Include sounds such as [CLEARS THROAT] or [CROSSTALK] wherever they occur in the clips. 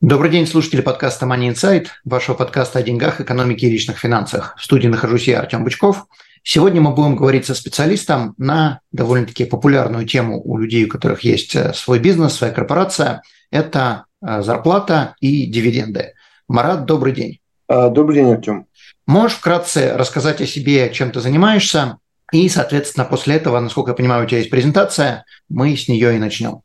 Добрый день, слушатели подкаста Money Insight, вашего подкаста о деньгах, экономике и личных финансах. В студии нахожусь я, Артем Бычков. Сегодня мы будем говорить со специалистом на довольно-таки популярную тему у людей, у которых есть э, свой бизнес, своя корпорация. Это э, зарплата и дивиденды. Марат, добрый день. А, добрый день, Артем. Можешь вкратце рассказать о себе, чем ты занимаешься? И, соответственно, после этого, насколько я понимаю, у тебя есть презентация, мы с нее и начнем.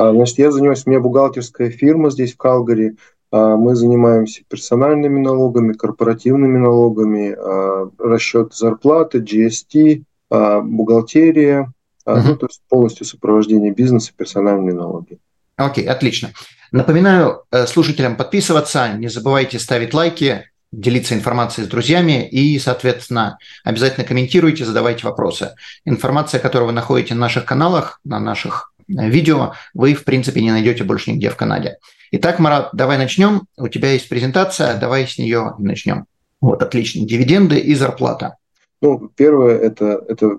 А, значит, я занимаюсь, у меня бухгалтерская фирма здесь, в Калгари. А, мы занимаемся персональными налогами, корпоративными налогами, а, расчет зарплаты, GST, бухгалтерия, ну, то есть полностью сопровождение бизнеса, персональные налоги. Окей, отлично. Напоминаю э, слушателям подписываться, не забывайте ставить лайки, делиться информацией с друзьями и, соответственно, обязательно комментируйте, задавайте вопросы. Информация, которую вы находите на наших каналах, на наших видео вы, в принципе, не найдете больше нигде в Канаде. Итак, Марат, давай начнем. У тебя есть презентация, давай с нее начнем. Вот, отлично. Дивиденды и зарплата. Ну, первое, это, это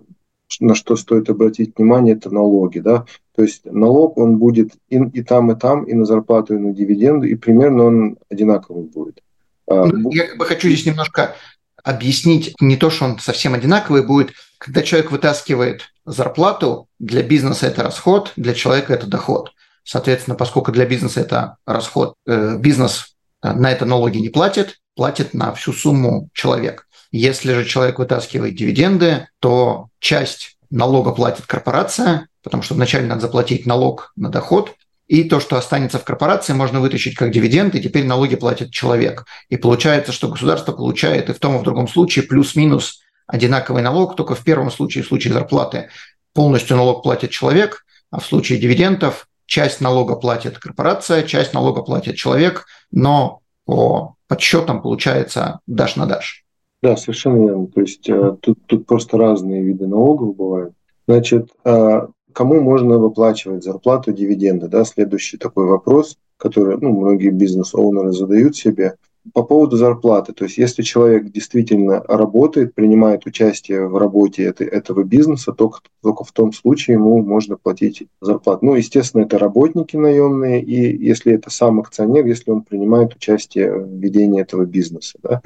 на что стоит обратить внимание, это налоги. Да? То есть налог, он будет и, и там, и там, и на зарплату, и на дивиденды, и примерно он одинаковый будет. А, ну, я бы хочу здесь немножко объяснить не то, что он совсем одинаковый будет. Когда человек вытаскивает зарплату, для бизнеса это расход, для человека это доход. Соответственно, поскольку для бизнеса это расход, э, бизнес э, на это налоги не платит, платит на всю сумму человек. Если же человек вытаскивает дивиденды, то часть налога платит корпорация, потому что вначале надо заплатить налог на доход, и то, что останется в корпорации, можно вытащить как дивиденд, и теперь налоги платит человек. И получается, что государство получает и в том, и в другом случае плюс-минус одинаковый налог, только в первом случае, в случае зарплаты, полностью налог платит человек, а в случае дивидендов часть налога платит корпорация, часть налога платит человек, но по подсчетам получается дашь на дашь. Да, совершенно верно. То есть э, тут, тут просто разные виды налогов бывают. Значит, э, кому можно выплачивать зарплату, дивиденды? Да? Следующий такой вопрос, который ну, многие бизнес-оунеры задают себе. По поводу зарплаты, то есть если человек действительно работает, принимает участие в работе этой, этого бизнеса, только, только в том случае ему можно платить зарплату. Ну, естественно, это работники наемные, и если это сам акционер, если он принимает участие в ведении этого бизнеса. Да.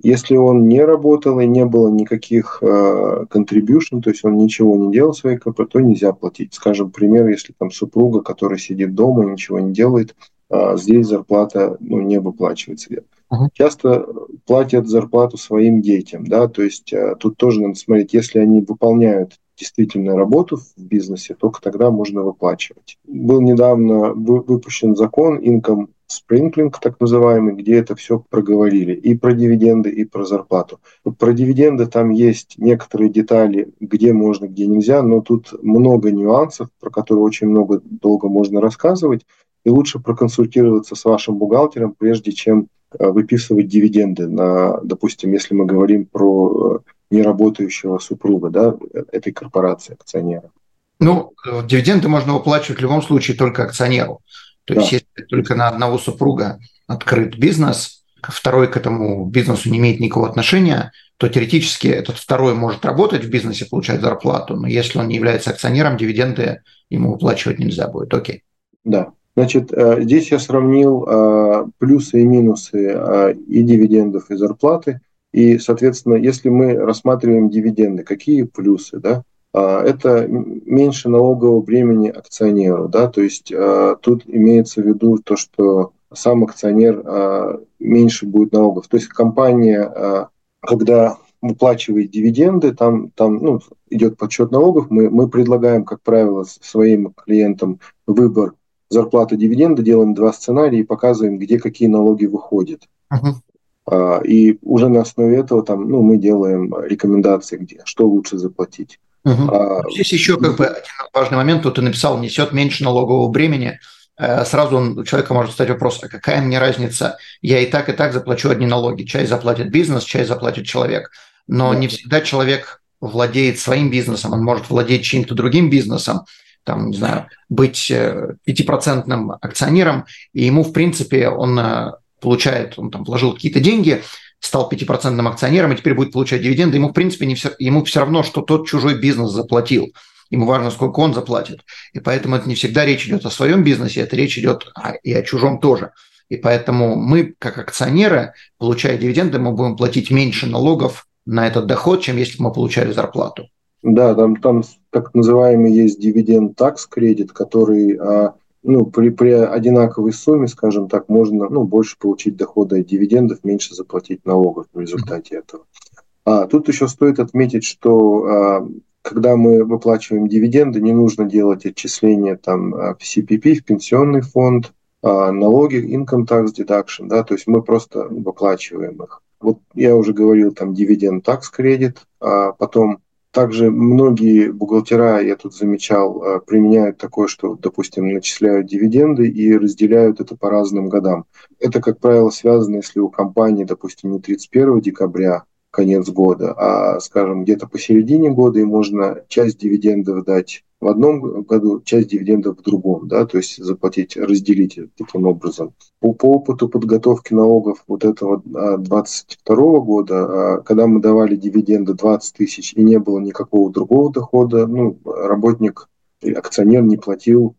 Если он не работал и не было никаких э, contribution, то есть он ничего не делал своей КП, то нельзя платить. Скажем, пример, если там супруга, которая сидит дома и ничего не делает, э, здесь зарплата ну, не выплачивается. Uh-huh. Часто платят зарплату своим детям, да, то есть э, тут тоже надо смотреть, если они выполняют действительно работу в бизнесе, только тогда можно выплачивать. Был недавно выпущен закон Income спринклинг, так называемый, где это все проговорили. И про дивиденды, и про зарплату. Про дивиденды там есть некоторые детали, где можно, где нельзя, но тут много нюансов, про которые очень много долго можно рассказывать. И лучше проконсультироваться с вашим бухгалтером, прежде чем выписывать дивиденды на, допустим, если мы говорим про э, неработающего супруга да, этой корпорации, акционера. Ну, э, дивиденды можно выплачивать в любом случае только акционеру. То да. есть, если только на одного супруга открыт бизнес, второй к этому бизнесу не имеет никакого отношения, то теоретически этот второй может работать в бизнесе, получать зарплату, но если он не является акционером, дивиденды ему выплачивать нельзя будет. Окей. Да. Значит, э, здесь я сравнил э, плюсы и минусы э, и дивидендов, и зарплаты. И, соответственно, если мы рассматриваем дивиденды, какие плюсы, да? Это меньше налогового времени акционеру. Да? То есть тут имеется в виду то, что сам акционер меньше будет налогов. То есть компания, когда выплачивает дивиденды, там, там ну, идет подсчет налогов, мы, мы предлагаем, как правило, своим клиентам выбор зарплаты дивиденда, делаем два сценария и показываем, где какие налоги выходят. Uh-huh. И уже на основе этого там, ну, мы делаем рекомендации, где, что лучше заплатить. Угу. А, Здесь еще как бы один важный момент, тут ты написал, несет меньше налогового бремени. э, сразу он, у человека может стать вопрос, а какая мне разница, я и так, и так заплачу одни налоги. Часть заплатит бизнес, часть заплатит человек. Но да. не всегда человек владеет своим бизнесом, он может владеть чьим-то другим бизнесом, там, не знаю, быть э, пятипроцентным акционером, и ему, в принципе, он э, получает, он там вложил какие-то деньги, стал пятипроцентным акционером и теперь будет получать дивиденды, ему, в принципе, не все, ему все равно, что тот чужой бизнес заплатил. Ему важно, сколько он заплатит. И поэтому это не всегда речь идет о своем бизнесе, это речь идет и о чужом тоже. И поэтому мы, как акционеры, получая дивиденды, мы будем платить меньше налогов на этот доход, чем если бы мы получали зарплату. Да, там, там так называемый есть дивиденд такс кредит, который а, ну, при, при одинаковой сумме, скажем так, можно ну, больше получить дохода от дивидендов, меньше заплатить налогов в результате этого. А, тут еще стоит отметить, что а, когда мы выплачиваем дивиденды, не нужно делать отчисления там, а, в CPP, в пенсионный фонд, а, налоги, income tax deduction, да, то есть мы просто выплачиваем их. Вот я уже говорил, там дивиденд tax кредит, а потом также многие бухгалтера, я тут замечал, э, применяют такое, что, допустим, начисляют дивиденды и разделяют это по разным годам. Это, как правило, связано, если у компании, допустим, не 31 декабря, конец года, а, скажем, где-то посередине года, и можно часть дивидендов дать в одном году, часть дивидендов в другом, да, то есть заплатить, разделить таким образом. По, по опыту подготовки налогов вот этого 22 а, года, а, когда мы давали дивиденды 20 тысяч и не было никакого другого дохода, ну, работник, акционер не платил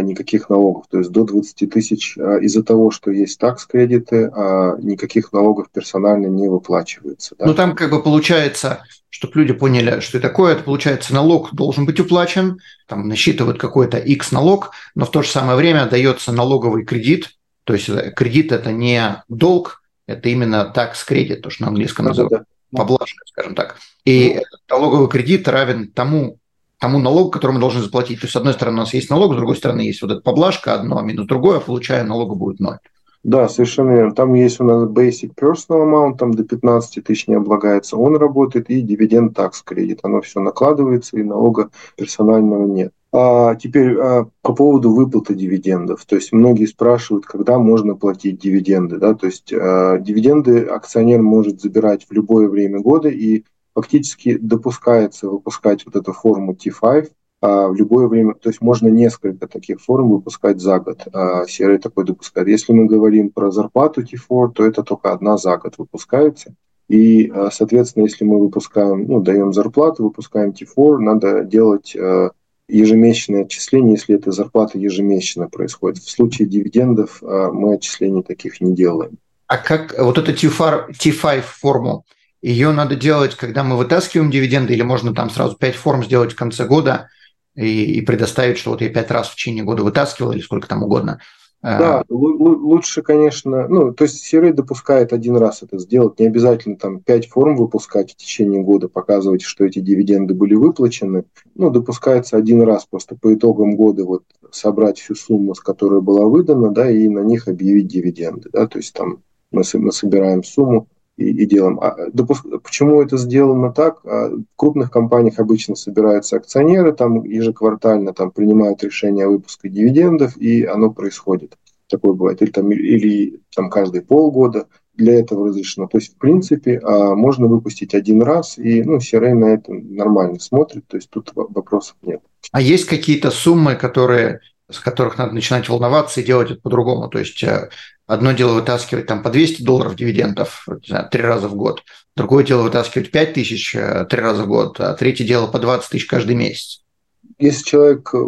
никаких налогов. То есть до 20 тысяч а, из-за того, что есть такс-кредиты, а никаких налогов персонально не выплачивается. Да? Ну там как бы получается, чтобы люди поняли, что это такое, это получается налог должен быть уплачен, там насчитывают какой-то X налог, но в то же самое время дается налоговый кредит, то есть кредит это не долг, это именно такс-кредит, то, что на английском да, называют, да. поблажка, скажем так. И ну, налоговый кредит равен тому тому налогу, который мы должны заплатить. То есть, с одной стороны, у нас есть налог, с другой стороны, есть вот эта поблажка, одно минус другое, получая налога будет ноль. Да, совершенно верно. Там есть у нас basic personal amount, там до 15 тысяч не облагается, он работает, и дивиденд такс кредит. Оно все накладывается, и налога персонального нет. А теперь а, по поводу выплаты дивидендов. То есть многие спрашивают, когда можно платить дивиденды. Да? То есть а, дивиденды акционер может забирать в любое время года, и фактически допускается выпускать вот эту форму T5 а, в любое время, то есть можно несколько таких форм выпускать за год. А, серый такой допускает. Если мы говорим про зарплату T4, то это только одна за год выпускается. И, а, соответственно, если мы выпускаем, ну, даем зарплату, выпускаем T4, надо делать а, ежемесячное отчисление, если эта зарплата ежемесячно происходит. В случае дивидендов мы отчислений таких не делаем. А как вот эту T5, T5 форму, ее надо делать, когда мы вытаскиваем дивиденды, или можно там сразу 5 форм сделать в конце года и, и предоставить, что вот я 5 раз в течение года вытаскивал, или сколько там угодно. А, да, лучше, конечно, ну, то есть CRA допускает один раз это сделать, не обязательно там 5 форм выпускать в течение года, показывать, что эти дивиденды были выплачены, ну, допускается один раз просто по итогам года вот собрать всю сумму, с которой была выдана, да, и на них объявить дивиденды, да, то есть там мы, мы собираем сумму, и, и делом. А допуск... Почему это сделано так? А в крупных компаниях обычно собираются акционеры, там ежеквартально там, принимают решение о выпуске дивидендов, и оно происходит. Такое бывает. Или, там, или там, каждые полгода для этого разрешено. То есть, в принципе, а, можно выпустить один раз, и ну, CRA на это нормально смотрит, то есть тут вопросов нет. А есть какие-то суммы, которые с которых надо начинать волноваться и делать это по-другому. То есть э, Одно дело вытаскивать там по 200 долларов дивидендов знаю, три раза в год, другое дело вытаскивать 5 тысяч э, три раза в год, а третье дело по 20 тысяч каждый месяц. Если человек э,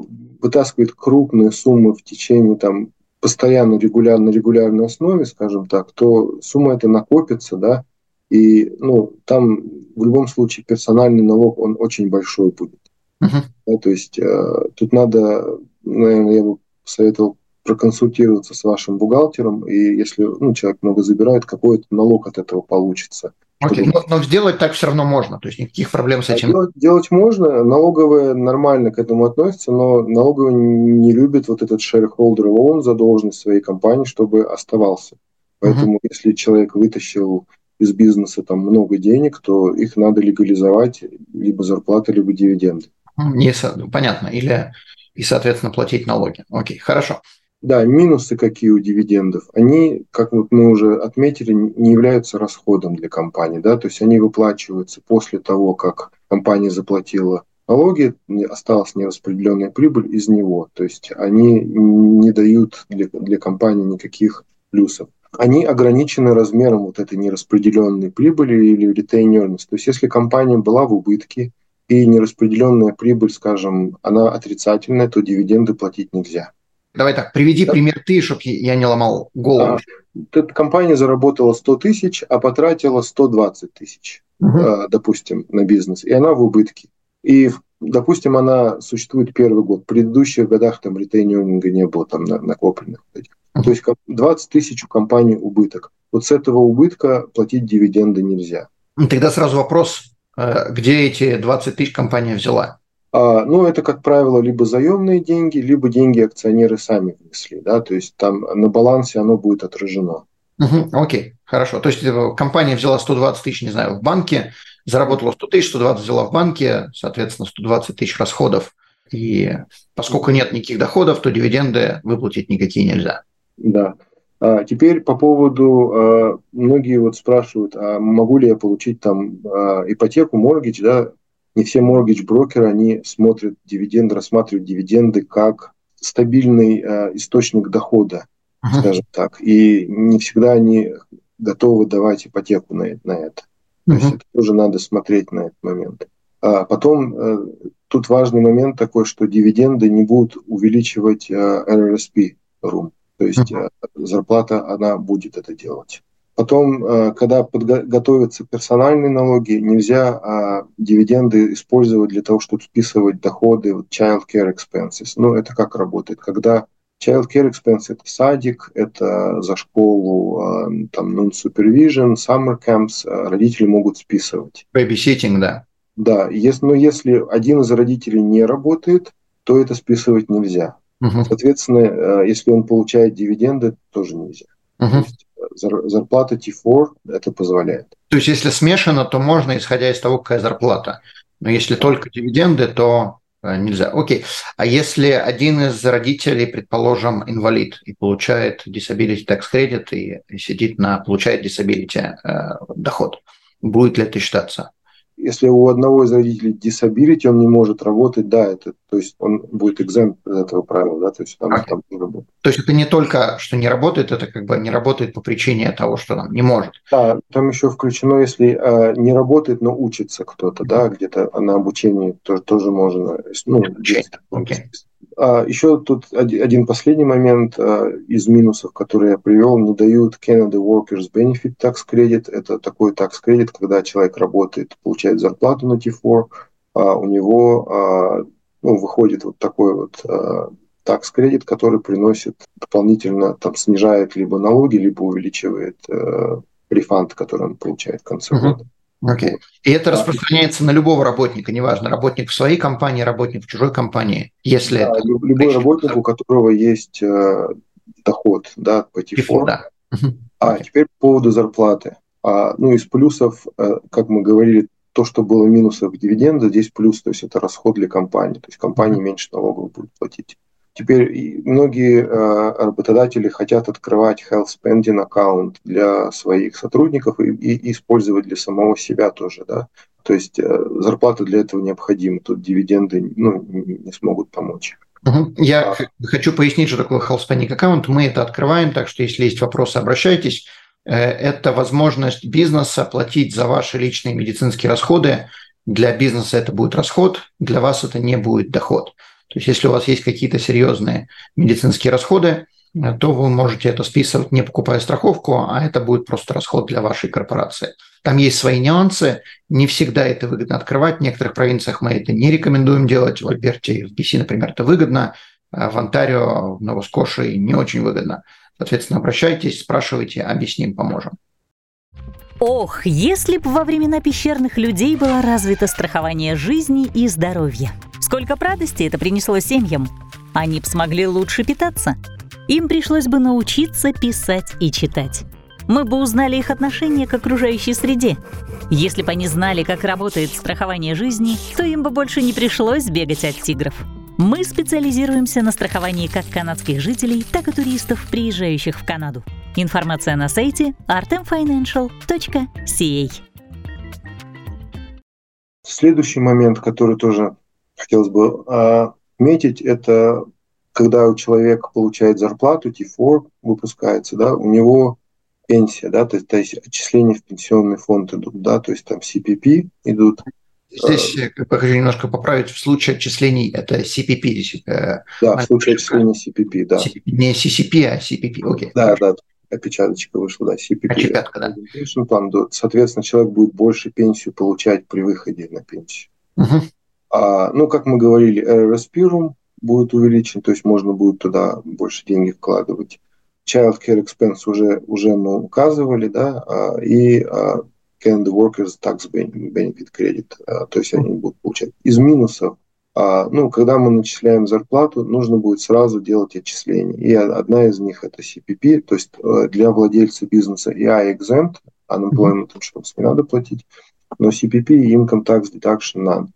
вытаскивает крупные суммы в течение там, постоянно, регулярно, регулярной основе, скажем так, то сумма эта накопится, да, и ну, там в любом случае персональный налог, он очень большой будет. Uh-huh. Да, то есть э, тут надо, наверное, я бы посоветовал проконсультироваться с вашим бухгалтером, и если ну, человек много забирает, какой-то налог от этого получится. Окей, okay, но, но сделать так все равно можно, то есть никаких проблем с этим. Делать, делать можно, налоговая нормально к этому относится, но налоговая не любит вот этот shareholder loan, задолженность своей компании, чтобы оставался. Поэтому uh-huh. если человек вытащил из бизнеса там много денег, то их надо легализовать либо зарплаты, либо дивиденды. Не, понятно. Или и, соответственно, платить налоги. Окей, хорошо. Да, минусы какие у дивидендов? Они, как вот мы уже отметили, не являются расходом для компании, да, то есть они выплачиваются после того, как компания заплатила налоги, осталась нераспределенная прибыль из него, то есть они не дают для, для компании никаких плюсов. Они ограничены размером вот этой нераспределенной прибыли или retain. То есть если компания была в убытке и нераспределенная прибыль, скажем, она отрицательная, то дивиденды платить нельзя. Давай так, приведи да. пример ты, чтобы я не ломал голову. Да. Компания заработала 100 тысяч, а потратила 120 тысяч, угу. допустим, на бизнес, и она в убытке. И, допустим, она существует первый год. В предыдущих годах там ретейнинга не было там накопленных. Угу. То есть 20 тысяч у компании убыток. Вот с этого убытка платить дивиденды нельзя. Ну, тогда сразу вопрос, э, где эти 20 тысяч компания взяла? А, ну, это, как правило, либо заемные деньги, либо деньги акционеры сами внесли, да, то есть там на балансе оно будет отражено. Угу, окей, хорошо. То есть э, компания взяла 120 тысяч, не знаю, в банке, заработала 100 тысяч, 120 взяла в банке, соответственно, 120 тысяч расходов. И поскольку нет никаких доходов, то дивиденды выплатить никакие нельзя. Да. А теперь по поводу, а, многие вот спрашивают, а могу ли я получить там а, ипотеку, моргидж, да, не все mortgage-брокеры, они смотрят дивиденды, рассматривают дивиденды как стабильный э, источник дохода, uh-huh. скажем так. И не всегда они готовы давать ипотеку на, на это. Uh-huh. То есть это тоже надо смотреть на этот момент. А потом э, тут важный момент такой, что дивиденды не будут увеличивать э, RRSP room. То есть uh-huh. зарплата, она будет это делать. Потом, э, когда готовятся персональные налоги, нельзя а, дивиденды использовать для того, чтобы списывать доходы child care expenses. Ну, это как работает? Когда child care expenses – это садик, это за школу, а, там, non-supervision, summer camps, а, родители могут списывать. Babysitting, да. Да, если, но если один из родителей не работает, то это списывать нельзя. Угу. Соответственно, э, если он получает дивиденды, тоже нельзя. Угу. То есть зарплата T4 это позволяет. То есть, если смешано, то можно, исходя из того, какая зарплата. Но если только дивиденды, то э, нельзя. Окей. А если один из родителей, предположим, инвалид и получает disability tax credit и сидит на, получает disability э, доход, будет ли это считаться? Если у одного из родителей disability, он не может работать, да, это, то есть он будет экземп из этого правила, да, то есть там, okay. там не работает. То есть это не только, что не работает, это как бы не работает по причине того, что там не может. Да, там еще включено, если э, не работает, но учится кто-то, да, где-то на обучении тоже, тоже можно, ну, есть, okay. А, еще тут один последний момент а, из минусов, которые я привел, не дают Canada Workers Benefit Tax Credit. Это такой tax credit, когда человек работает, получает зарплату на T4, а у него ну, выходит вот такой вот tax credit, который приносит дополнительно, там снижает либо налоги, либо увеличивает рефанд, который он получает в конце uh-huh. года. Окей. Okay. И это распространяется на любого работника, неважно, работник в своей компании, работник в чужой компании, если да, это... Любой работник, у которого есть э, доход, да, по T4. Да. А okay. теперь по поводу зарплаты. А, ну, из плюсов, э, как мы говорили, то, что было минусов дивиденда, здесь плюс, то есть это расход для компании, то есть компания меньше налогов будет платить. Теперь многие э, работодатели хотят открывать health spending аккаунт для своих сотрудников и, и использовать для самого себя тоже, да. То есть э, зарплата для этого необходима, тут дивиденды ну, не смогут помочь. Я а. хочу пояснить, что такое health spending аккаунт. Мы это открываем, так что если есть вопросы, обращайтесь. Э, это возможность бизнеса платить за ваши личные медицинские расходы. Для бизнеса это будет расход, для вас это не будет доход. То есть если у вас есть какие-то серьезные медицинские расходы, э, то вы можете это списывать, не покупая страховку, а это будет просто расход для вашей корпорации. Там есть свои нюансы, не всегда это выгодно открывать. В некоторых провинциях мы это не рекомендуем делать. В Альберте и в BC, например, это выгодно. А в Онтарио, в Новоскоши не очень выгодно. Соответственно, обращайтесь, спрашивайте, объясним, поможем. Ох, если бы во времена пещерных людей было развито страхование жизни и здоровья – Сколько радости это принесло семьям. Они бы смогли лучше питаться. Им пришлось бы научиться писать и читать. Мы бы узнали их отношение к окружающей среде. Если бы они знали, как работает страхование жизни, то им бы больше не пришлось бегать от тигров. Мы специализируемся на страховании как канадских жителей, так и туристов, приезжающих в Канаду. Информация на сайте artemfinancial.ca. Следующий момент, который тоже хотелось бы а, отметить, это когда у человека получает зарплату, T4 выпускается, да, у него пенсия, да, то есть, то есть отчисления в пенсионный фонд идут, да, то есть там CPP идут, Здесь я хочу немножко поправить. В случае отчислений это CPP. Э, да, в случае отчислений CPP, да. CPP, не CCP, а CPP, окей. Да, да, опечаточка вышла, да, CPP. Опечатка, да. План, соответственно, человек будет больше пенсию получать при выходе на пенсию. Угу. А, ну, как мы говорили, RRSP будет увеличен, то есть можно будет туда больше денег вкладывать. Child Care Expense уже, уже мы указывали, да, а, и а, Canada Workers Tax Benefit Credit, а, то есть они будут получать. Из минусов, ну, когда мы начисляем зарплату, нужно будет сразу делать отчисления. И одна из них это CPP, то есть э, для владельца бизнеса EI exempt, unemployment insurance не надо платить, но CPP и income tax deduction надо.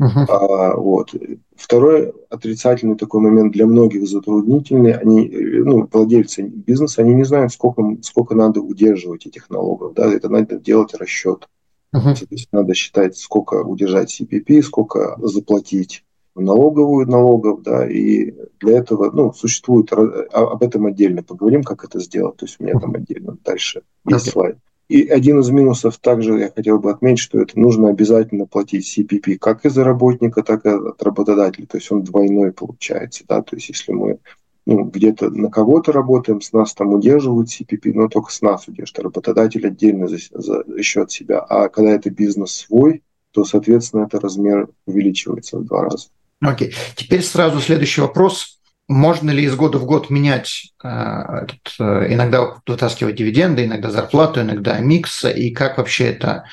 Uh-huh. А, вот. Второй отрицательный такой момент для многих затруднительный. Они, ну, владельцы бизнеса, они не знают, сколько, сколько надо удерживать этих налогов. Да? Это надо делать расчет. Uh-huh. То есть надо считать, сколько удержать CPP, сколько заплатить в налоговую налогов, да, и для этого, ну, существует, об этом отдельно поговорим, как это сделать, то есть у меня там отдельно дальше есть okay. слайд. И один из минусов также я хотел бы отметить, что это нужно обязательно платить CPP как и за работника, так и от работодателя. То есть он двойной получается. Да? То есть если мы ну, где-то на кого-то работаем, с нас там удерживают CPP, но только с нас удерживают. Работодатель отдельно за, за счет себя. А когда это бизнес свой, то, соответственно, это размер увеличивается в два раза. Окей. Okay. Теперь сразу следующий вопрос можно ли из года в год менять э, этот, э, иногда вытаскивать дивиденды, иногда зарплату, иногда микс, и как вообще это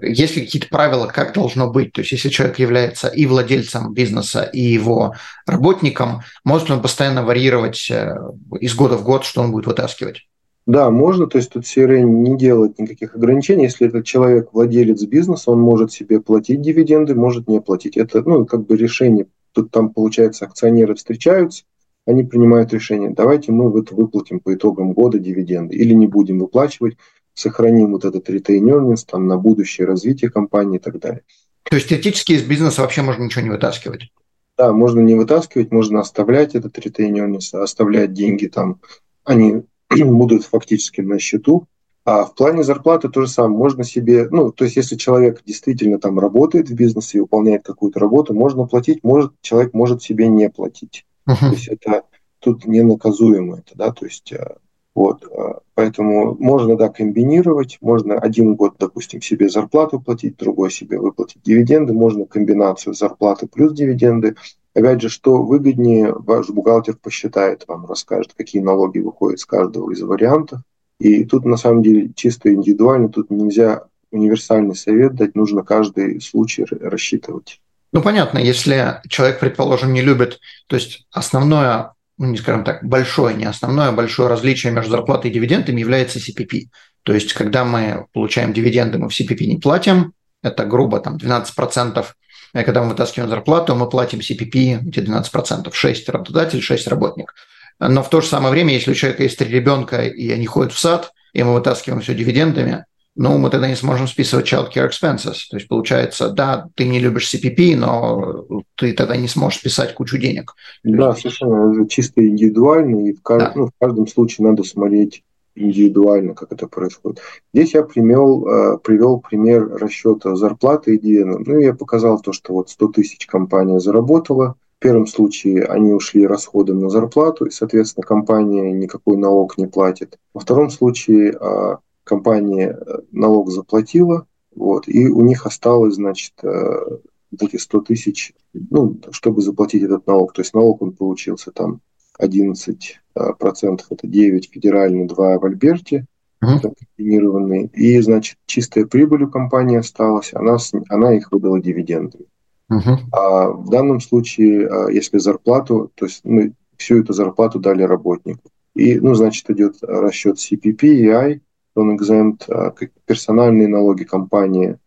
есть ли какие-то правила, как должно быть? То есть, если человек является и владельцем бизнеса, и его работником, может ли он постоянно варьировать э, из года в год, что он будет вытаскивать? Да, можно, то есть тут CRN не делает никаких ограничений. Если этот человек владелец бизнеса, он может себе платить дивиденды, может не платить. Это, ну, как бы решение. Тут там, получается, акционеры встречаются, они принимают решение, давайте мы вот выплатим по итогам года дивиденды или не будем выплачивать, сохраним вот этот retain earnings там, на будущее развитие компании и так далее. То есть теоретически из бизнеса вообще можно ничего не вытаскивать? Да, можно не вытаскивать, можно оставлять этот retain earnings, оставлять деньги там, они [CLEARS THROAT] будут фактически на счету, а в плане зарплаты то же самое. Можно себе, ну, то есть если человек действительно там работает в бизнесе и выполняет какую-то работу, можно платить, может, человек может себе не платить. Uh-huh. То есть это тут не наказуемо это, да, то есть э, вот, э, поэтому можно, да, комбинировать, можно один год, допустим, себе зарплату платить, другой себе выплатить дивиденды, можно комбинацию зарплаты плюс дивиденды. Опять же, что выгоднее, ваш бухгалтер посчитает вам, расскажет, какие налоги выходят с каждого из вариантов. И тут на самом деле чисто индивидуально, тут нельзя универсальный совет дать, нужно каждый случай рассчитывать. Ну, понятно, если человек, предположим, не любит, то есть основное, ну, не скажем так, большое, не основное, большое различие между зарплатой и дивидендами является CPP. То есть, когда мы получаем дивиденды, мы в CPP не платим, это грубо там 12%, а когда мы вытаскиваем зарплату, мы платим CPP эти 12%, 6 работодатель, 6 работник. Но в то же самое время, если у человека есть три ребенка, и они ходят в сад, и мы вытаскиваем все дивидендами, ну, мы тогда не сможем списывать child care expenses. То есть получается, да, ты не любишь CPP, но ты тогда не сможешь списать кучу денег. Да, совершенно. Чисто индивидуально, и в, кажд... да. ну, в каждом случае надо смотреть индивидуально, как это происходит. Здесь я привел, э, привел пример расчета зарплаты и дивидендов. Ну, я показал то, что вот 100 тысяч компания заработала. В первом случае они ушли расходом на зарплату, и, соответственно, компания никакой налог не платит. Во втором случае а, компания э, налог заплатила, вот, и у них осталось, значит, э, эти 100 тысяч, ну, чтобы заплатить этот налог. То есть налог он получился там 11 э, процентов, это 9 федеральный, 2 в Альберте, uh-huh. комбинированные. И, значит, чистая прибыль у компании осталась, она, она их выдала дивидендами. Uh-huh. А в данном случае, если зарплату, то есть мы всю эту зарплату дали работнику. И, ну, значит, идет расчет CPP и I, non-exempt, а, как персональные налоги компании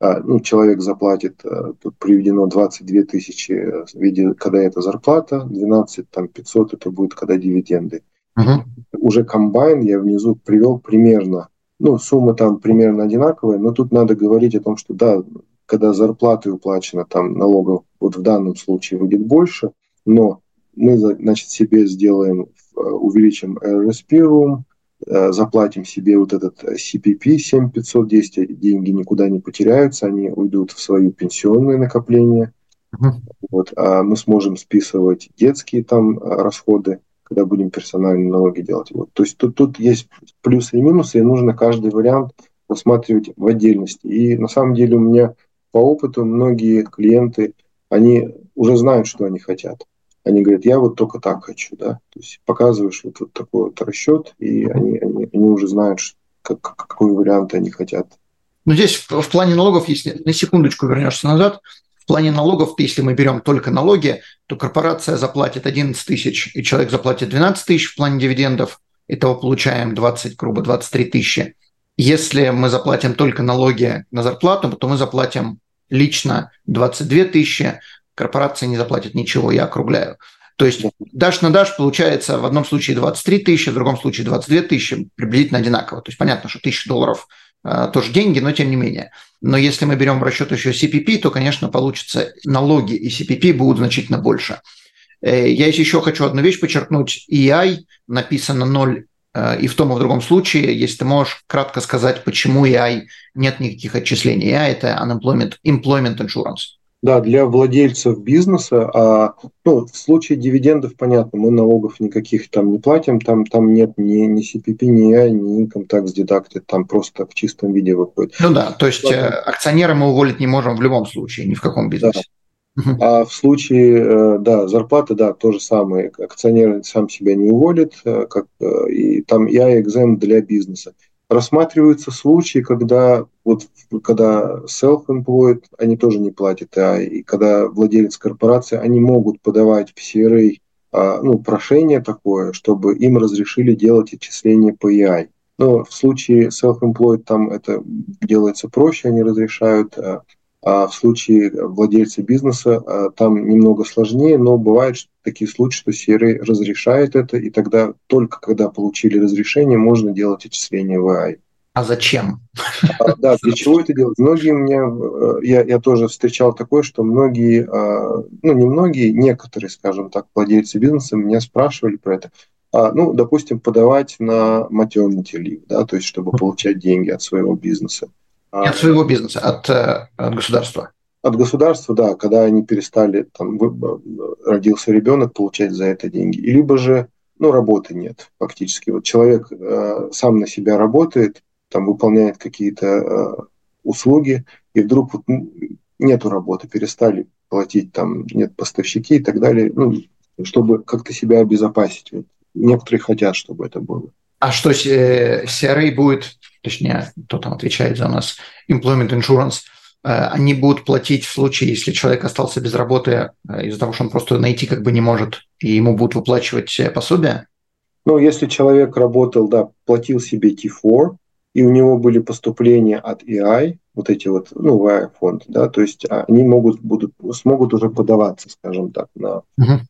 а, ну, человек заплатит, а, тут приведено 22 тысячи виде, когда это зарплата, 12 там 500 это будет когда дивиденды. Uh-huh. Уже комбайн я внизу привел примерно, ну, сумма там примерно одинаковая, но тут надо говорить о том, что да, когда зарплаты уплачено, там налогов вот в данном случае выйдет больше, но мы, значит, себе сделаем, э, увеличим RSP room, э, заплатим себе вот этот CPP 7510, деньги никуда не потеряются, они уйдут в свою пенсионное накопление. Uh-huh. Вот, а мы сможем списывать детские там э, расходы, когда будем персональные налоги делать. Вот. То есть тут, тут есть плюсы и минусы, и нужно каждый вариант рассматривать в отдельности. И на самом деле у меня по опыту многие клиенты, они уже знают, что они хотят. Они говорят, я вот только так хочу, да. То есть показываешь вот, вот такой вот расчет, и они, они, они уже знают, как, какой вариант они хотят. Ну, здесь в, в плане налогов, если на секундочку вернешься назад, в плане налогов, если мы берем только налоги, то корпорация заплатит 11 тысяч, и человек заплатит 12 тысяч в плане дивидендов, итого получаем 20, грубо 23 тысячи. Если мы заплатим только налоги на зарплату, то мы заплатим лично 22 тысячи, корпорация не заплатит ничего, я округляю. То есть дашь на дашь получается в одном случае 23 тысячи, в другом случае 22 тысячи, приблизительно одинаково. То есть понятно, что 1000 долларов э, тоже деньги, но тем не менее. Но если мы берем в расчет еще CPP, то, конечно, получится налоги и CPP будут значительно больше. Э, я еще хочу одну вещь подчеркнуть. EI написано 0 Э, и в том и в другом случае, если ты можешь кратко сказать, почему EI нет никаких отчислений. EI – это Unemployment Employment Insurance. Да, для владельцев бизнеса, а, ну, в случае дивидендов, понятно, мы налогов никаких там не платим, там, там нет ни, ни CPP, ни EI, ни Income Tax Deducted, там просто в чистом виде выходит. Ну да, то есть. Э, акционера мы уволить не можем в любом случае, ни в каком бизнесе. Да. А в случае, э, да, зарплаты, да, то же самое. Акционер сам себя не уволит, э, как, и там я экзем для бизнеса. Рассматриваются случаи, когда вот когда self-employed, они тоже не платят а и когда владелец корпорации, они могут подавать в CRA а, ну, прошение такое, чтобы им разрешили делать отчисления по EI. Но в случае self-employed там это делается проще, они разрешают а в случае владельца бизнеса а, там немного сложнее, но бывают такие случаи, что CRA разрешает это, и тогда только когда получили разрешение, можно делать отчисление в AI. А зачем? А, да, для чего это делать? Многие у меня, э, я, я тоже встречал такое, что многие, а, ну не многие, некоторые, скажем так, владельцы бизнеса меня спрашивали про это. А, ну, допустим, подавать на maternity leave, да, то есть чтобы получать деньги от своего бизнеса. Не от своего бизнеса, от, э, от государства. От государства, да, когда они перестали, там, родился ребенок, получать за это деньги. И либо же, ну, работы нет фактически. Вот человек э, сам на себя работает, там, выполняет какие-то э, услуги, и вдруг вот нету работы, перестали платить, там, нет поставщики и так далее, ну, чтобы как-то себя обезопасить. Некоторые хотят, чтобы это было. А что CRA будет, точнее, кто там отвечает за нас, Employment Insurance, э, они будут платить в случае, если человек остался без работы э, из-за того, что он просто найти как бы не может, и ему будут выплачивать пособие? Ну, если человек работал, да, платил себе T4, и у него были поступления от EI, вот эти вот, ну, EI фонд, да, то есть они могут, будут, смогут уже подаваться, скажем так, на uh-huh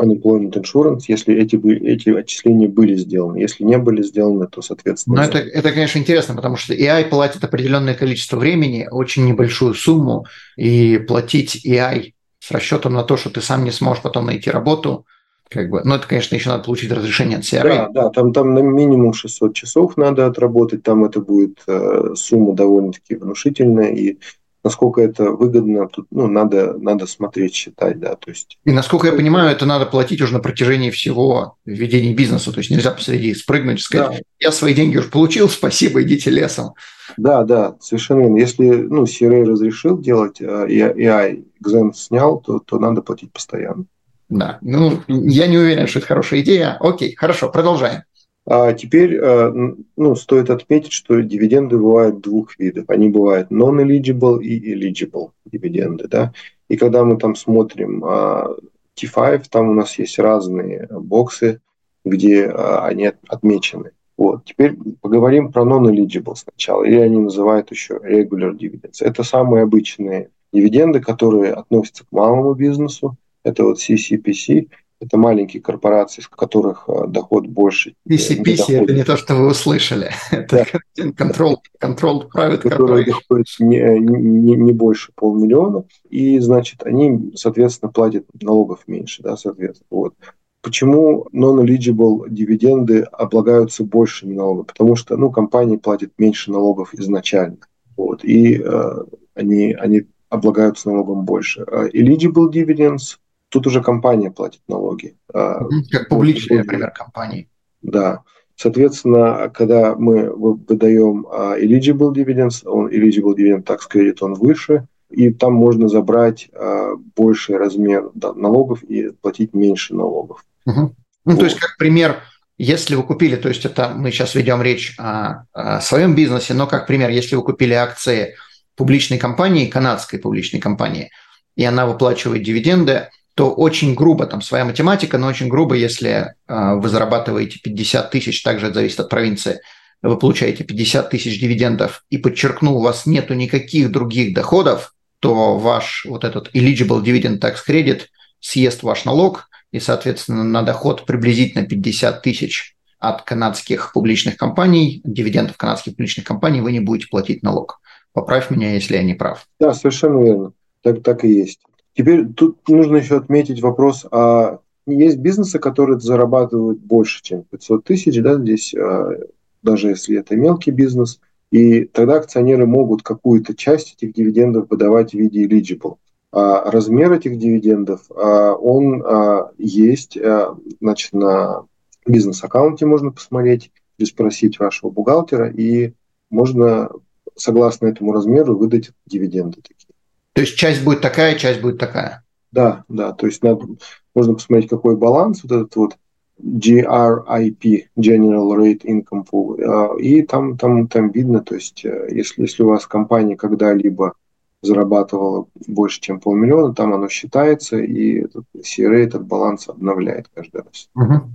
unemployment insurance, если эти, эти отчисления были сделаны. Если не были сделаны, то, соответственно... Но это, это, конечно, интересно, потому что EI платит определенное количество времени, очень небольшую сумму, и платить EI с расчетом на то, что ты сам не сможешь потом найти работу, как бы, ну, это, конечно, еще надо получить разрешение от CRA. Да, да, там, там на минимум 600 часов надо отработать, там это будет э, сумма довольно-таки внушительная, и насколько это выгодно, тут ну, надо, надо смотреть, считать, да, то есть. И насколько я понимаю, это надо платить уже на протяжении всего ведения бизнеса, то есть нельзя посреди спрыгнуть и сказать, да. я свои деньги уже получил, [LAUGHS] спасибо, идите лесом. Да, да, совершенно верно. Если ну, CRA разрешил делать, а AI экзамен снял, то, то надо платить постоянно. Да, ну, я не уверен, что это хорошая идея. Окей, хорошо, продолжаем. А теперь э, ну, стоит отметить, что дивиденды бывают двух видов. Они бывают non-eligible и eligible дивиденды. Да? И когда мы там смотрим а, T5, там у нас есть разные боксы, где а, они отмечены. Вот. Теперь поговорим про non-eligible сначала, или они называют еще regular dividends. Это самые обычные дивиденды, которые относятся к малому бизнесу. Это вот CCPC, это маленькие корпорации, в которых э, доход больше. CCPC – это не то, что вы услышали. [LAUGHS] Это control, control private Которые доходят не, не, не больше полмиллиона. И, значит, они, соответственно, платят налогов меньше, да, соответственно. Вот. Почему non-eligible дивиденды облагаются больше налогов? Потому что, ну, компании платят меньше налогов изначально. Вот. И э, они, они облагаются налогом больше. А eligible dividends – Тут уже компания платит налоги. А, как публичные, например, компании. Да. Соответственно, когда мы выдаем а, eligible dividends, он eligible dividend tax credit, он выше, и там можно забрать а, больший размер налогов и платить меньше налогов. Угу. Ну, вот. то есть, как пример, если вы купили, то есть это мы сейчас ведем речь о, о своем бизнесе, но как пример, если вы купили акции публичной компании, канадской публичной компании, и она выплачивает дивиденды, то очень грубо, там своя математика, но очень грубо, если э, вы зарабатываете 50 тысяч, также это зависит от провинции, вы получаете 50 тысяч дивидендов, и подчеркну, у вас нету никаких других доходов, то ваш вот этот eligible dividend tax credit съест ваш налог, и, соответственно, на доход приблизительно 50 тысяч от канадских публичных компаний, дивидендов канадских публичных компаний, вы не будете платить налог. Поправь меня, если я не прав. Да, совершенно верно. Так, так и есть. Теперь тут нужно еще отметить вопрос, а есть бизнесы, которые зарабатывают больше, чем 500 тысяч, да, здесь, а, даже если это мелкий бизнес, и тогда акционеры могут какую-то часть этих дивидендов выдавать в виде eligible. А размер этих дивидендов, а, он а, есть, значит, на бизнес-аккаунте можно посмотреть спросить вашего бухгалтера, и можно, согласно этому размеру, выдать дивиденды. То есть часть будет такая, часть будет такая. Да, да. То есть надо, можно посмотреть, какой баланс вот этот вот GRIP, General Rate Income Pool, а, и там, там, там видно, то есть э, если, если у вас компания когда-либо зарабатывала больше, чем полмиллиона, там оно считается, и этот CRA этот баланс обновляет каждый раз.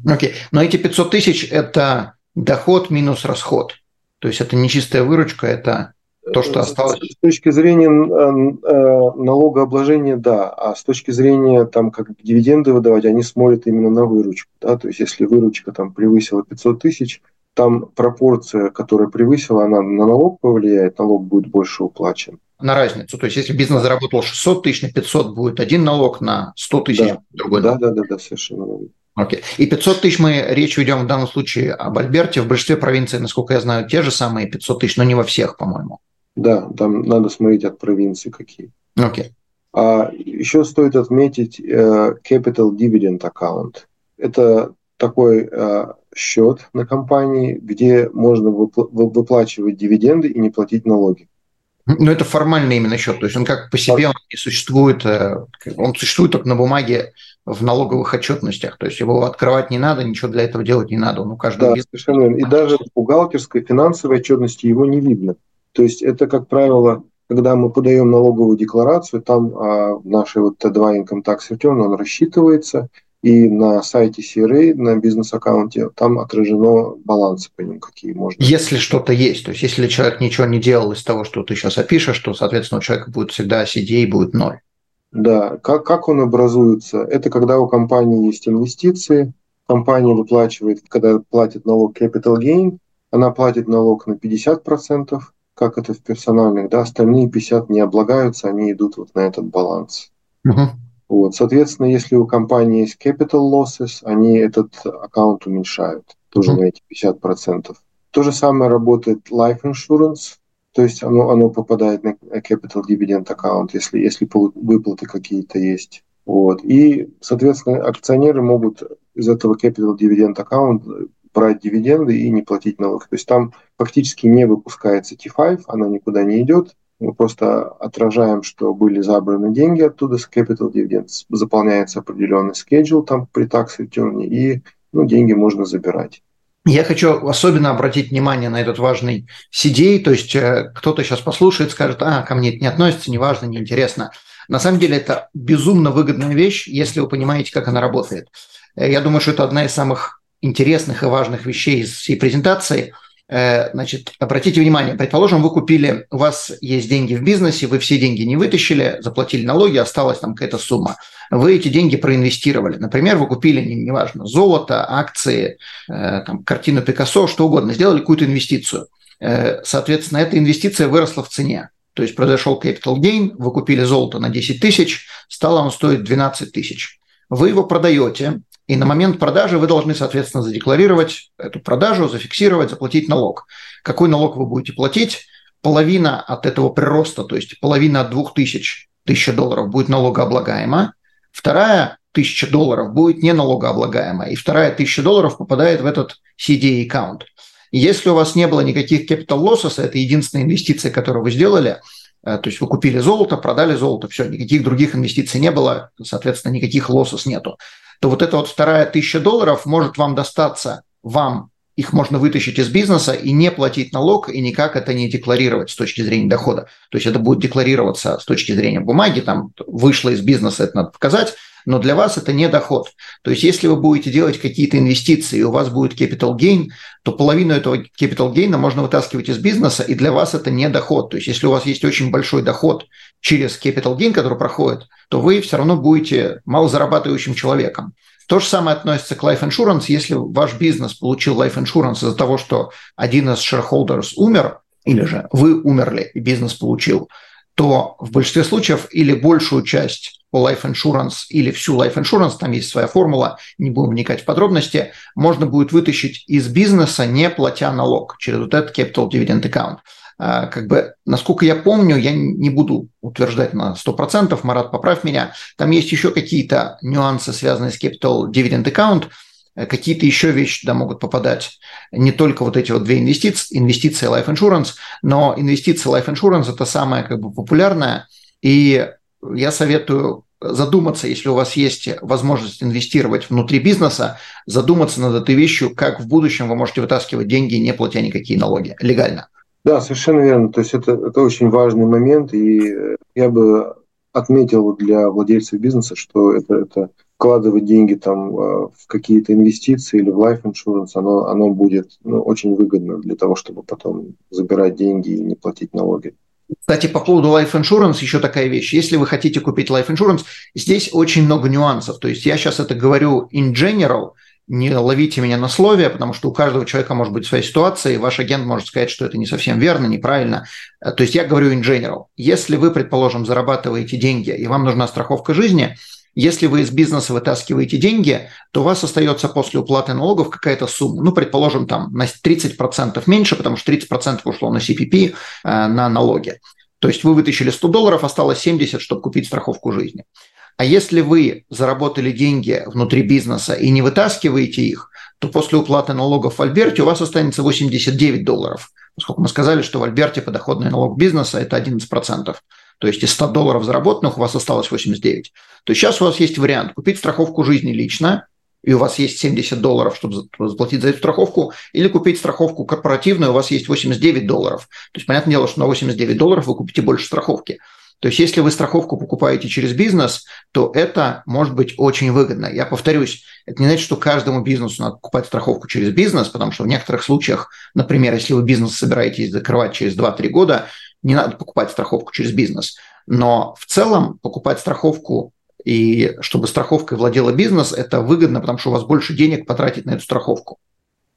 Окей. Okay. Но эти 500 тысяч – это доход минус расход. То есть это не чистая выручка, это то, что осталось? С точки зрения э, э, налогообложения, да. А с точки зрения, там, как дивиденды выдавать, они смотрят именно на выручку. Да? То есть, если выручка там превысила 500 тысяч, там пропорция, которая превысила, она на налог повлияет, налог будет больше уплачен. На разницу. То есть, если бизнес заработал 600 тысяч, на 500 будет один налог, на 100 тысяч да. другой налог. Да, да, да, да, совершенно верно. Окей. И 500 тысяч мы речь ведем в данном случае об Альберте. В большинстве провинций, насколько я знаю, те же самые 500 тысяч, но не во всех, по-моему. Да, там надо смотреть от провинции какие. Окей. Okay. А еще стоит отметить э, Capital Dividend Account. Это такой э, счет на компании, где можно выпл- выплачивать дивиденды и не платить налоги. Но это формальный именно счет, то есть он как по себе он не существует, э, он существует только на бумаге в налоговых отчетностях, то есть его открывать не надо, ничего для этого делать не надо, он у каждого да, совершенно верно. И даже в бухгалтерской финансовой отчетности его не видно. То есть это, как правило, когда мы подаем налоговую декларацию, там а, в нашей вот T2 Income Tax Return он рассчитывается, и на сайте CRA, на бизнес-аккаунте, там отражено балансы по ним, какие можно. Если что-то есть, то есть если человек ничего не делал из того, что ты сейчас опишешь, то, соответственно, у человека будет всегда CDA будет ноль. Да, как, как он образуется? Это когда у компании есть инвестиции, компания выплачивает, когда платит налог capital gain, она платит налог на 50%, как это в персональных, да, остальные 50 не облагаются, они идут вот на этот баланс. Uh-huh. Вот, соответственно, если у компании есть capital losses, они этот аккаунт уменьшают тоже uh-huh. на эти 50%. То же самое работает life insurance, то есть оно, оно попадает на capital dividend аккаунт, если, если выплаты какие-то есть. Вот. И, соответственно, акционеры могут из этого capital dividend аккаунт брать дивиденды и не платить налог. То есть там фактически не выпускается T5, она никуда не идет. Мы просто отражаем, что были забраны деньги оттуда с Capital Dividends, заполняется определенный schedule там при tax return, и ну, деньги можно забирать. Я хочу особенно обратить внимание на этот важный CDA, то есть э, кто-то сейчас послушает, скажет, а, ко мне это не относится, неважно, неинтересно. На самом деле это безумно выгодная вещь, если вы понимаете, как она работает. Э, я думаю, что это одна из самых интересных и важных вещей из всей презентации. Э, значит, обратите внимание, предположим, вы купили, у вас есть деньги в бизнесе, вы все деньги не вытащили, заплатили налоги, осталась там какая-то сумма. Вы эти деньги проинвестировали. Например, вы купили, неважно, золото, акции, э, там, картину Пикассо, что угодно, сделали какую-то инвестицию. Э, соответственно, эта инвестиция выросла в цене. То есть произошел capital gain, вы купили золото на 10 тысяч, стало оно стоить 12 тысяч. Вы его продаете, и на момент продажи вы должны, соответственно, задекларировать эту продажу, зафиксировать, заплатить налог. Какой налог вы будете платить? Половина от этого прироста, то есть половина от 2000 тысяч долларов будет налогооблагаема, вторая тысяча долларов будет не налогооблагаема, и вторая тысяча долларов попадает в этот CDA аккаунт. Если у вас не было никаких capital losses, это единственная инвестиция, которую вы сделали, э, то есть вы купили золото, продали золото, все, никаких других инвестиций не было, соответственно, никаких лоссов нету то вот эта вот вторая тысяча долларов может вам достаться, вам их можно вытащить из бизнеса и не платить налог, и никак это не декларировать с точки зрения дохода. То есть это будет декларироваться с точки зрения бумаги, там вышло из бизнеса, это надо показать, но для вас это не доход. То есть если вы будете делать какие-то инвестиции, и у вас будет capital gain, то половину этого capital gain можно вытаскивать из бизнеса, и для вас это не доход. То есть если у вас есть очень большой доход через capital gain, который проходит, то вы все равно будете малозарабатывающим человеком. То же самое относится к life insurance. Если ваш бизнес получил life insurance из-за того, что один из shareholders умер, или же вы умерли и бизнес получил, то в большинстве случаев или большую часть life insurance или всю life insurance, там есть своя формула, не будем вникать в подробности, можно будет вытащить из бизнеса, не платя налог через вот этот capital dividend account. А, как бы, насколько я помню, я не буду утверждать на 100%, Марат, поправь меня, там есть еще какие-то нюансы, связанные с Capital Dividend Account, какие-то еще вещи туда могут попадать. Не только вот эти вот две инвестиции, инвестиции Life Insurance, но инвестиции Life Insurance – это самое как бы популярное, и я советую задуматься, если у вас есть возможность инвестировать внутри бизнеса, задуматься над этой вещью, как в будущем вы можете вытаскивать деньги, не платя никакие налоги, легально. Да, совершенно верно. То есть это, это очень важный момент, и э, я бы отметил для владельцев бизнеса, что это, это вкладывать деньги там э, в какие-то инвестиции или в life insurance, оно, оно будет ну, очень выгодно для того, чтобы потом забирать деньги и не платить налоги. Кстати, по поводу life insurance еще такая вещь. Если вы хотите купить life insurance, здесь очень много нюансов. То есть я сейчас это говорю in general – не ловите меня на слове, потому что у каждого человека может быть своя ситуация, и ваш агент может сказать, что это не совсем верно, неправильно. Э, то есть я говорю in general. Если вы, предположим, зарабатываете деньги, и вам нужна страховка жизни, если вы из бизнеса вытаскиваете деньги, то у вас остается после уплаты налогов какая-то сумма. Ну, предположим, там на 30% меньше, потому что 30% ушло на CPP, э, на налоги. То есть вы вытащили 100 долларов, осталось 70, чтобы купить страховку жизни. А если вы заработали деньги внутри бизнеса и не вытаскиваете их, то после уплаты налогов в Альберте у вас останется 89 долларов. Поскольку мы сказали, что в Альберте подоходный налог бизнеса – это 11%. То есть из 100 долларов заработанных у вас осталось 89. То есть сейчас у вас есть вариант купить страховку жизни лично, и у вас есть 70 долларов, чтобы заплатить за эту страховку, или купить страховку корпоративную, у вас есть 89 долларов. То есть, понятное дело, что на 89 долларов вы купите больше страховки. То есть если вы страховку покупаете через бизнес, то это может быть очень выгодно. Я повторюсь, это не значит, что каждому бизнесу надо покупать страховку через бизнес, потому что в некоторых случаях, например, если вы бизнес собираетесь закрывать через 2-3 года, не надо покупать страховку через бизнес. Но в целом покупать страховку и чтобы страховкой владела бизнес, это выгодно, потому что у вас больше денег потратить на эту страховку.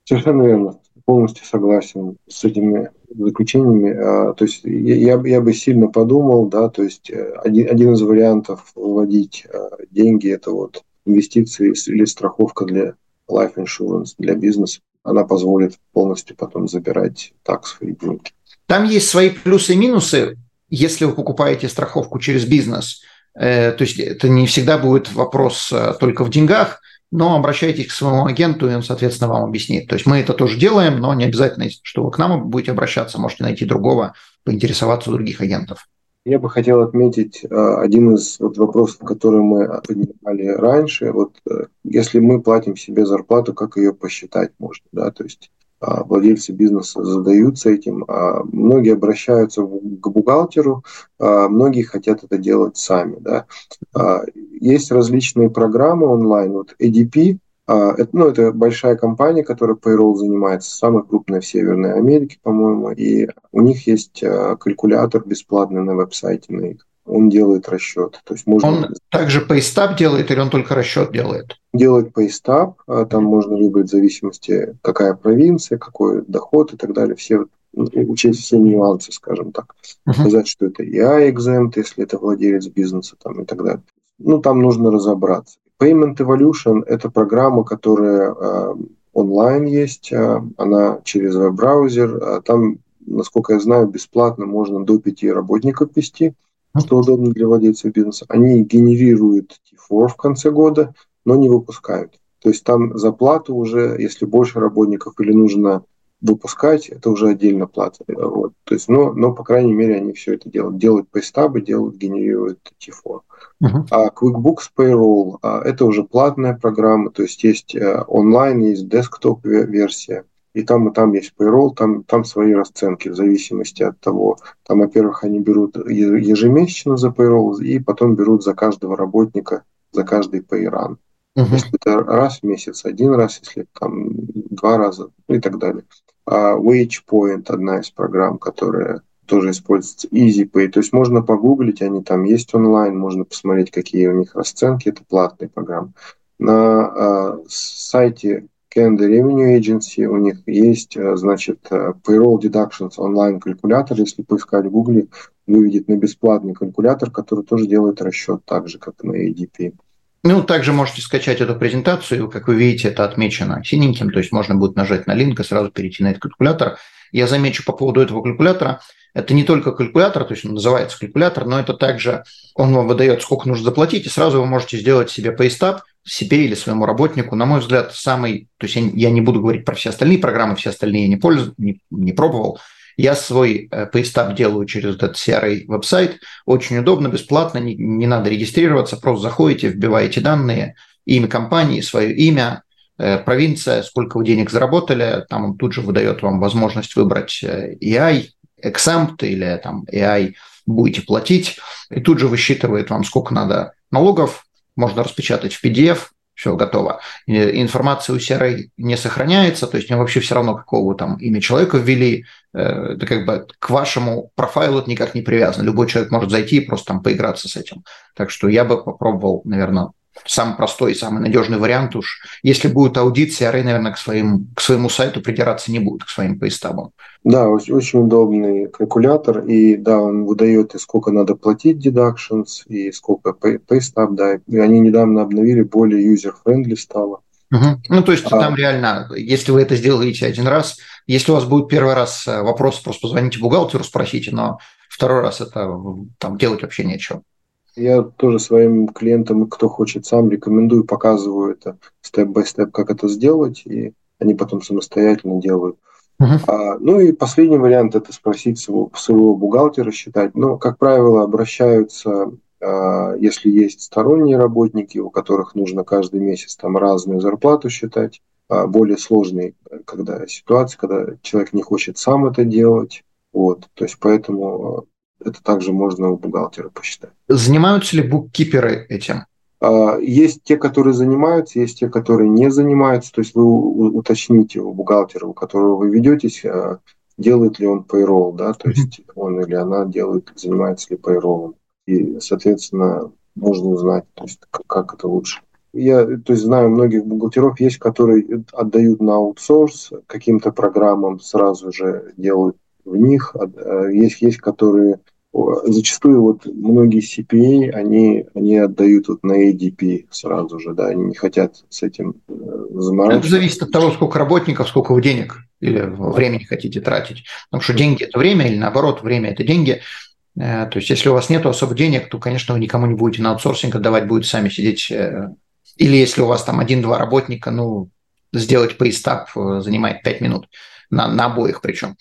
Совершенно верно полностью согласен с этими заключениями. А, то есть я, я бы сильно подумал, да, то есть э, один, один из вариантов выводить а, деньги – это вот инвестиции или страховка для life insurance, для бизнеса. Она позволит полностью потом забирать таксовые деньги. Там есть свои плюсы и минусы, если вы покупаете страховку через бизнес. Э, то есть это не всегда будет вопрос э, только в деньгах – но обращайтесь к своему агенту, и он, соответственно, вам объяснит. То есть мы это тоже делаем, но не обязательно, что вы к нам будете обращаться, можете найти другого, поинтересоваться у других агентов. Я бы хотел отметить э, один из вот вопросов, который мы поднимали раньше. Вот э, если мы платим себе зарплату, как ее посчитать можно, да? То есть владельцы бизнеса задаются этим. А многие обращаются к бухгалтеру, а многие хотят это делать сами. Да. Есть различные программы онлайн. Вот ADP А, это, ну, это большая компания, которая payroll занимается, самая крупная в Северной Америке, по-моему, и у них есть а, калькулятор бесплатный на веб-сайте на их. Он делает расчет. То есть можно... Он также PayStab делает или он только расчет делает? Делает а там можно выбрать в зависимости, какая провинция, какой доход и так далее. Все учесть все нюансы, скажем так. Uh-huh. Сказать, что это EI exempt, если это владелец бизнеса там, и так далее. Ну, там нужно разобраться. Payment Evolution – это программа, которая э, онлайн есть, э, она через веб-браузер. Э, там, насколько я знаю, бесплатно можно до пяти работников вести, что удобно для владельцев бизнеса. Они генерируют T4 в конце года, но не выпускают. То есть там за плату уже, если больше работников или нужно выпускать, это уже отдельно плата. Вот. То есть, но, но, по крайней мере, они все это делают. Делают пейстабы, делают, генерируют T4. Uh-huh. А QuickBooks Payroll а, это уже платная программа, то есть есть а, онлайн, есть десктоп версия, и там и там есть payroll, там, там свои расценки в зависимости от того. Там, во-первых, они берут ежемесячно за payroll, и потом берут за каждого работника, за каждый payрun. Uh-huh. Если это раз в месяц, один раз, если там два раза, ну и так далее. А WagePoint одна из программ, которая тоже используется EasyPay. То есть можно погуглить, они там есть онлайн, можно посмотреть, какие у них расценки. Это платные программы. На э, сайте Canada Revenue Agency у них есть, э, значит, э, Payroll Deductions онлайн калькулятор. Если поискать в Google, выведет на бесплатный калькулятор, который тоже делает расчет так же, как на ADP. Ну, также можете скачать эту презентацию. Как вы видите, это отмечено синеньким, то есть можно будет нажать на линк и сразу перейти на этот калькулятор. Я замечу по поводу этого калькулятора. Это не только калькулятор, то есть он называется калькулятор, но это также он вам выдает, сколько нужно заплатить, и сразу вы можете сделать себе пейстап себе или своему работнику. На мой взгляд, самый, то есть я не буду говорить про все остальные программы, все остальные я не пользуюсь, не, не пробовал. Я свой пейстап делаю через этот CRA веб-сайт. Очень удобно, бесплатно, не, не надо регистрироваться, просто заходите, вбиваете данные, имя компании, свое имя, э, провинция, сколько вы денег заработали, там он тут же выдает вам возможность выбрать EI, э, exempt или там AI будете платить, и тут же высчитывает вам, сколько надо налогов, можно распечатать в PDF, все готово. Информация у серой не сохраняется, то есть мне вообще все равно, какого там имя человека ввели, э, это как бы к вашему профайлу это никак не привязано. Любой человек может зайти и просто там поиграться с этим. Так что я бы попробовал, наверное, самый простой и самый надежный вариант уж. Если будет аудит, CRA, наверное, к, своим, к своему сайту придираться не будет, к своим поистабам. Да, очень, очень удобный калькулятор, и да, он выдает и сколько надо платить deductions, и сколько paystub, да, и они недавно обновили, более user-friendly стало. Угу. Ну, то есть а... там реально, если вы это сделаете один раз, если у вас будет первый раз э, вопрос, просто позвоните бухгалтеру, спросите, но второй раз это там делать вообще нечего. Я тоже своим клиентам, кто хочет сам, рекомендую, показываю это степ-бай-степ, как это сделать, и они потом самостоятельно делают. Uh-huh. А, ну и последний вариант – это спросить своего, своего бухгалтера считать. Но, как правило, обращаются, а, если есть сторонние работники, у которых нужно каждый месяц там разную зарплату считать, а, более сложные когда ситуации, когда человек не хочет сам это делать. Вот, то есть поэтому это также можно у бухгалтера посчитать. Занимаются ли буккиперы этим? А, есть те, которые занимаются, есть те, которые не занимаются. То есть вы уточните у бухгалтера, у которого вы ведетесь, а, делает ли он payroll, да, то есть он или она делает, занимается ли payroll. И, соответственно, можно узнать, то есть как это лучше. Я то есть, знаю многих бухгалтеров, есть, которые отдают на аутсорс каким-то программам, сразу же делают в них. А, есть, есть которые зачастую вот многие CPA, они, они отдают вот на ADP сразу же, да, они не хотят с этим э, заморачиваться. Это зависит от того, сколько работников, сколько вы денег или времени хотите тратить. Потому что деньги – это время, или наоборот, время – это деньги. Э, то есть, если у вас нет особо денег, то, конечно, вы никому не будете на аутсорсинг отдавать, будете сами сидеть. Э, или если у вас там один-два работника, ну, сделать pay stub занимает 5 минут на, на обоих причем.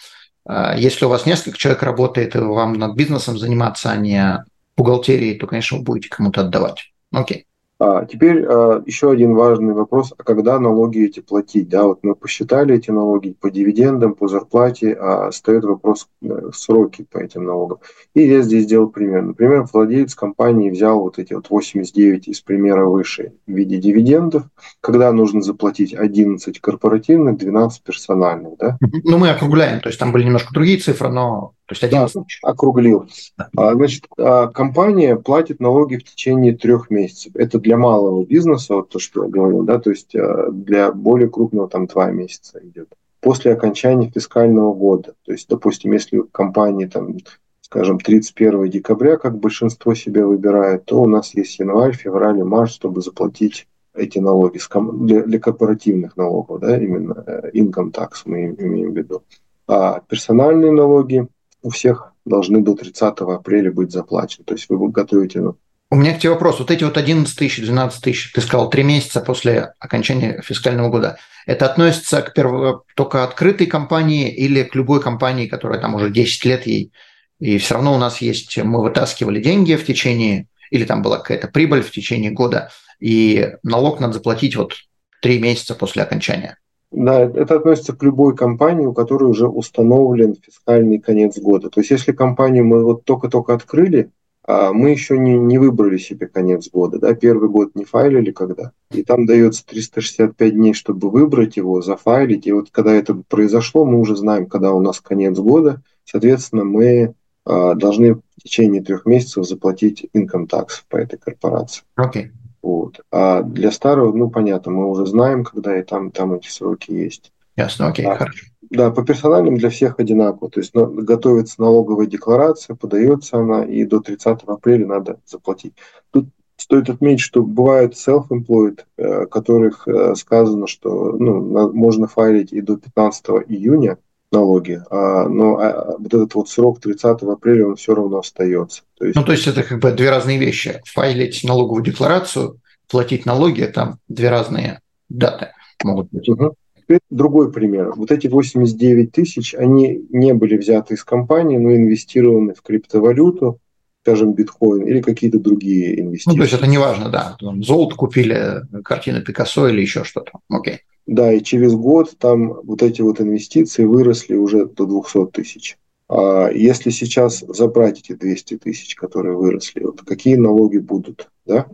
А, если у вас несколько человек работает, и вам над бизнесом заниматься, а не бухгалтерией, то, конечно, вы будете кому-то отдавать. Окей. А теперь а, еще один важный вопрос, а когда налоги эти платить? Да, вот мы посчитали эти налоги по дивидендам, по зарплате, а стоит вопрос э, сроки по этим налогам. И я здесь сделал пример. Например, владелец компании взял вот эти вот 89 из примера выше в виде дивидендов, когда нужно заплатить 11 корпоративных, 12 персональных. Да? Ну, мы округляем, то есть там были немножко другие цифры, но то есть 11 да, округлил. Да. А, значит, а, компания платит налоги в течение трех месяцев. Это для малого бизнеса, вот то, что я говорил, да, то есть а, для более крупного там два месяца идет. После окончания фискального года. То есть, допустим, если у компании там скажем, 31 декабря, как большинство себе выбирает, то у нас есть январь, февраль и март, чтобы заплатить эти налоги для, для корпоративных налогов, да, именно э, income tax мы имеем в виду. А персональные налоги у всех должны до 30 апреля быть заплачены. То есть вы готовите... У меня к тебе вопрос. Вот эти вот 11 тысяч, 12 тысяч, ты сказал, три месяца после окончания фискального года. Это относится к перво... только открытой компании или к любой компании, которая там уже 10 лет ей, и все равно у нас есть, мы вытаскивали деньги в течение, или там была какая-то прибыль в течение года, и налог надо заплатить вот три месяца после окончания. Да, это относится к любой компании, у которой уже установлен фискальный конец года. То есть, если компанию мы вот только-только открыли, а мы еще не, не выбрали себе конец года, да, первый год не файлили когда, и там дается 365 дней, чтобы выбрать его, зафайлить, и вот когда это произошло, мы уже знаем, когда у нас конец года, соответственно, мы а, должны в течение трех месяцев заплатить income tax по этой корпорации. Okay. Вот. А для старого, ну, понятно, мы уже знаем, когда и там, там эти сроки есть. Ясно, окей, да. хорошо. Да, по персональным для всех одинаково. То есть готовится налоговая декларация, подается она, и до 30 апреля надо заплатить. Тут стоит отметить, что бывают self-employed, э, которых э, сказано, что ну, можно файлить и до 15 июня налоги, а, но а, вот этот вот срок 30 апреля, он все равно остается. То есть... Ну, то есть это как бы две разные вещи. Файлить налоговую декларацию, платить налоги, там две разные даты могут быть. Угу. Теперь другой пример. Вот эти 89 тысяч, они не были взяты из компании, но инвестированы в криптовалюту, скажем, биткоин или какие-то другие инвестиции. Ну, то есть это не важно, да. Золото купили, картину Пикассо или еще что-то. Окей. Да, и через год там вот эти вот инвестиции выросли уже до 200 тысяч. А если сейчас забрать эти 200 тысяч, которые выросли, вот какие налоги будут? Да?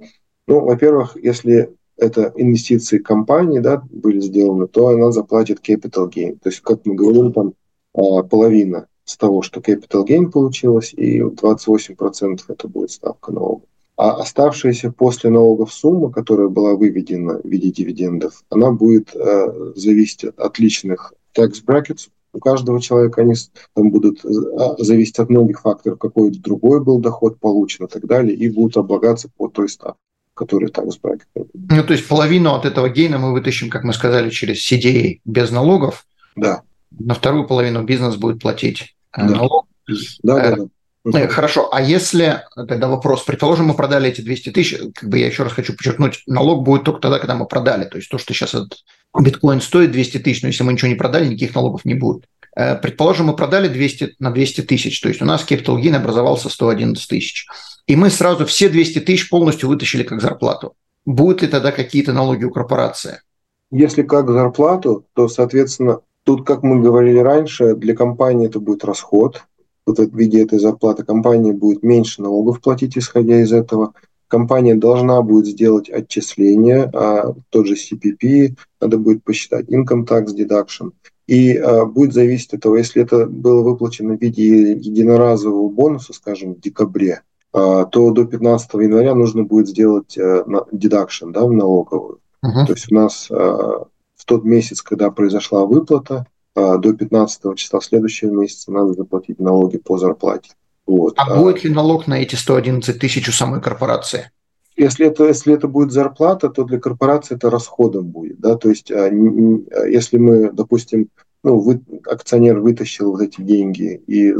Ну, во-первых, если это инвестиции компании да, были сделаны, то она заплатит capital gain. То есть, как мы говорим, там а, половина с того, что capital gain получилось, и 28% это будет ставка налога. А оставшаяся после налогов сумма, которая была выведена в виде дивидендов, она будет э, зависеть от личных tax brackets. У каждого человека они там будут э, зависеть от многих факторов, какой другой был доход получен и так далее, и будут облагаться по той ставке которые tax bracket. Ну, то есть половину от этого гейна мы вытащим, как мы сказали, через CDA без налогов. Да. На вторую половину бизнес будет платить э, да. налог. Да, да, да. Ну, хорошо, а если, тогда вопрос, предположим, мы продали эти 200 тысяч, как бы я еще раз хочу подчеркнуть, налог будет только тогда, когда мы продали. То есть то, что сейчас этот биткоин стоит 200 тысяч, но если мы ничего не продали, никаких налогов не будет. Э, предположим, мы продали 200 на 200 тысяч, то есть у нас capital gain образовался 111 тысяч. И мы сразу все 200 тысяч полностью вытащили как зарплату. Будут ли тогда какие-то налоги у корпорации? Если как зарплату, то, соответственно, тут, как мы говорили раньше, для компании это будет расход, в виде этой зарплаты компания будет меньше налогов платить, исходя из этого. Компания должна будет сделать отчисление, а тот же CPP, надо будет посчитать income tax deduction. И а, будет зависеть от того, если это было выплачено в виде единоразового бонуса, скажем, в декабре, а, то до 15 января нужно будет сделать а, deduction да, в налоговую. Uh-huh. То есть у нас а, в тот месяц, когда произошла выплата, до 15 числа следующего месяца надо заплатить налоги по зарплате. Вот. А, а будет ли налог на эти 111 тысяч у самой корпорации? Если это, если это будет зарплата, то для корпорации это расходом будет. Да? То есть а, если мы, допустим, ну, вы, акционер вытащил вот эти деньги и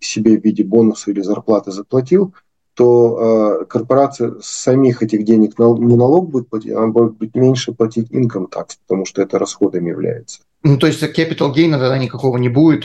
себе в виде бонуса или зарплаты заплатил, то э, корпорация самих этих денег не налог будет платить, а будет быть меньше платить income tax, потому что это расходом является. Ну, то есть capital gain тогда никакого не будет?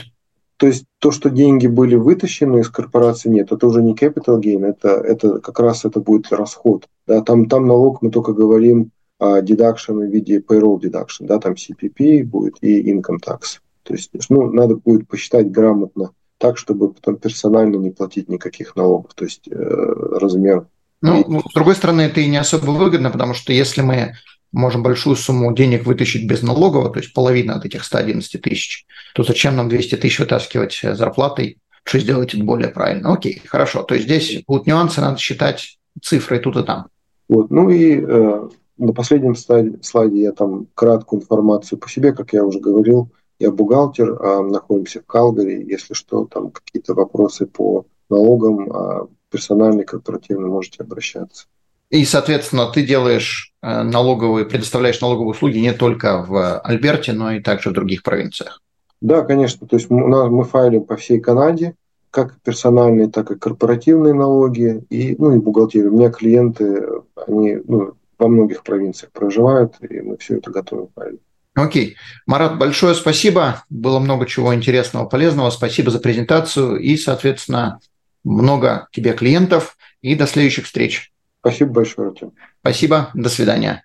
То есть то, что деньги были вытащены из корпорации, нет, это уже не capital gain, это, это как раз это будет расход. Да, там, там налог мы только говорим о deduction в виде payroll deduction, да, там CPP будет и income tax. То есть ну, надо будет посчитать грамотно так, чтобы потом персонально не платить никаких налогов, то есть э, размер. Ну, с другой стороны, это и не особо выгодно, потому что если мы можем большую сумму денег вытащить без налогового, то есть половина от этих 111 тысяч, то зачем нам 200 тысяч вытаскивать зарплатой? Что сделать это более правильно? Окей, хорошо. То есть здесь будут нюансы, надо считать цифры тут и там. Вот. Ну и э, на последнем слайде, слайде я там краткую информацию по себе, как я уже говорил, я бухгалтер, э, находимся в Калгари. Если что, там какие-то вопросы по налогам, э, персональный, корпоративный, можете обращаться. И, соответственно, ты делаешь э, налоговые, предоставляешь налоговые услуги не только в Альберте, но и также в других провинциях. Да, конечно. То есть мы, мы файлим по всей Канаде, как персональные, так и корпоративные налоги, и, ну, и бухгалтерию. У меня клиенты, они ну, во многих провинциях проживают, и мы все это готовим файлить. Окей. Марат, большое спасибо. Было много чего интересного, полезного. Спасибо за презентацию и, соответственно, много тебе клиентов. И до следующих встреч. Спасибо большое, Артем. Спасибо, до свидания.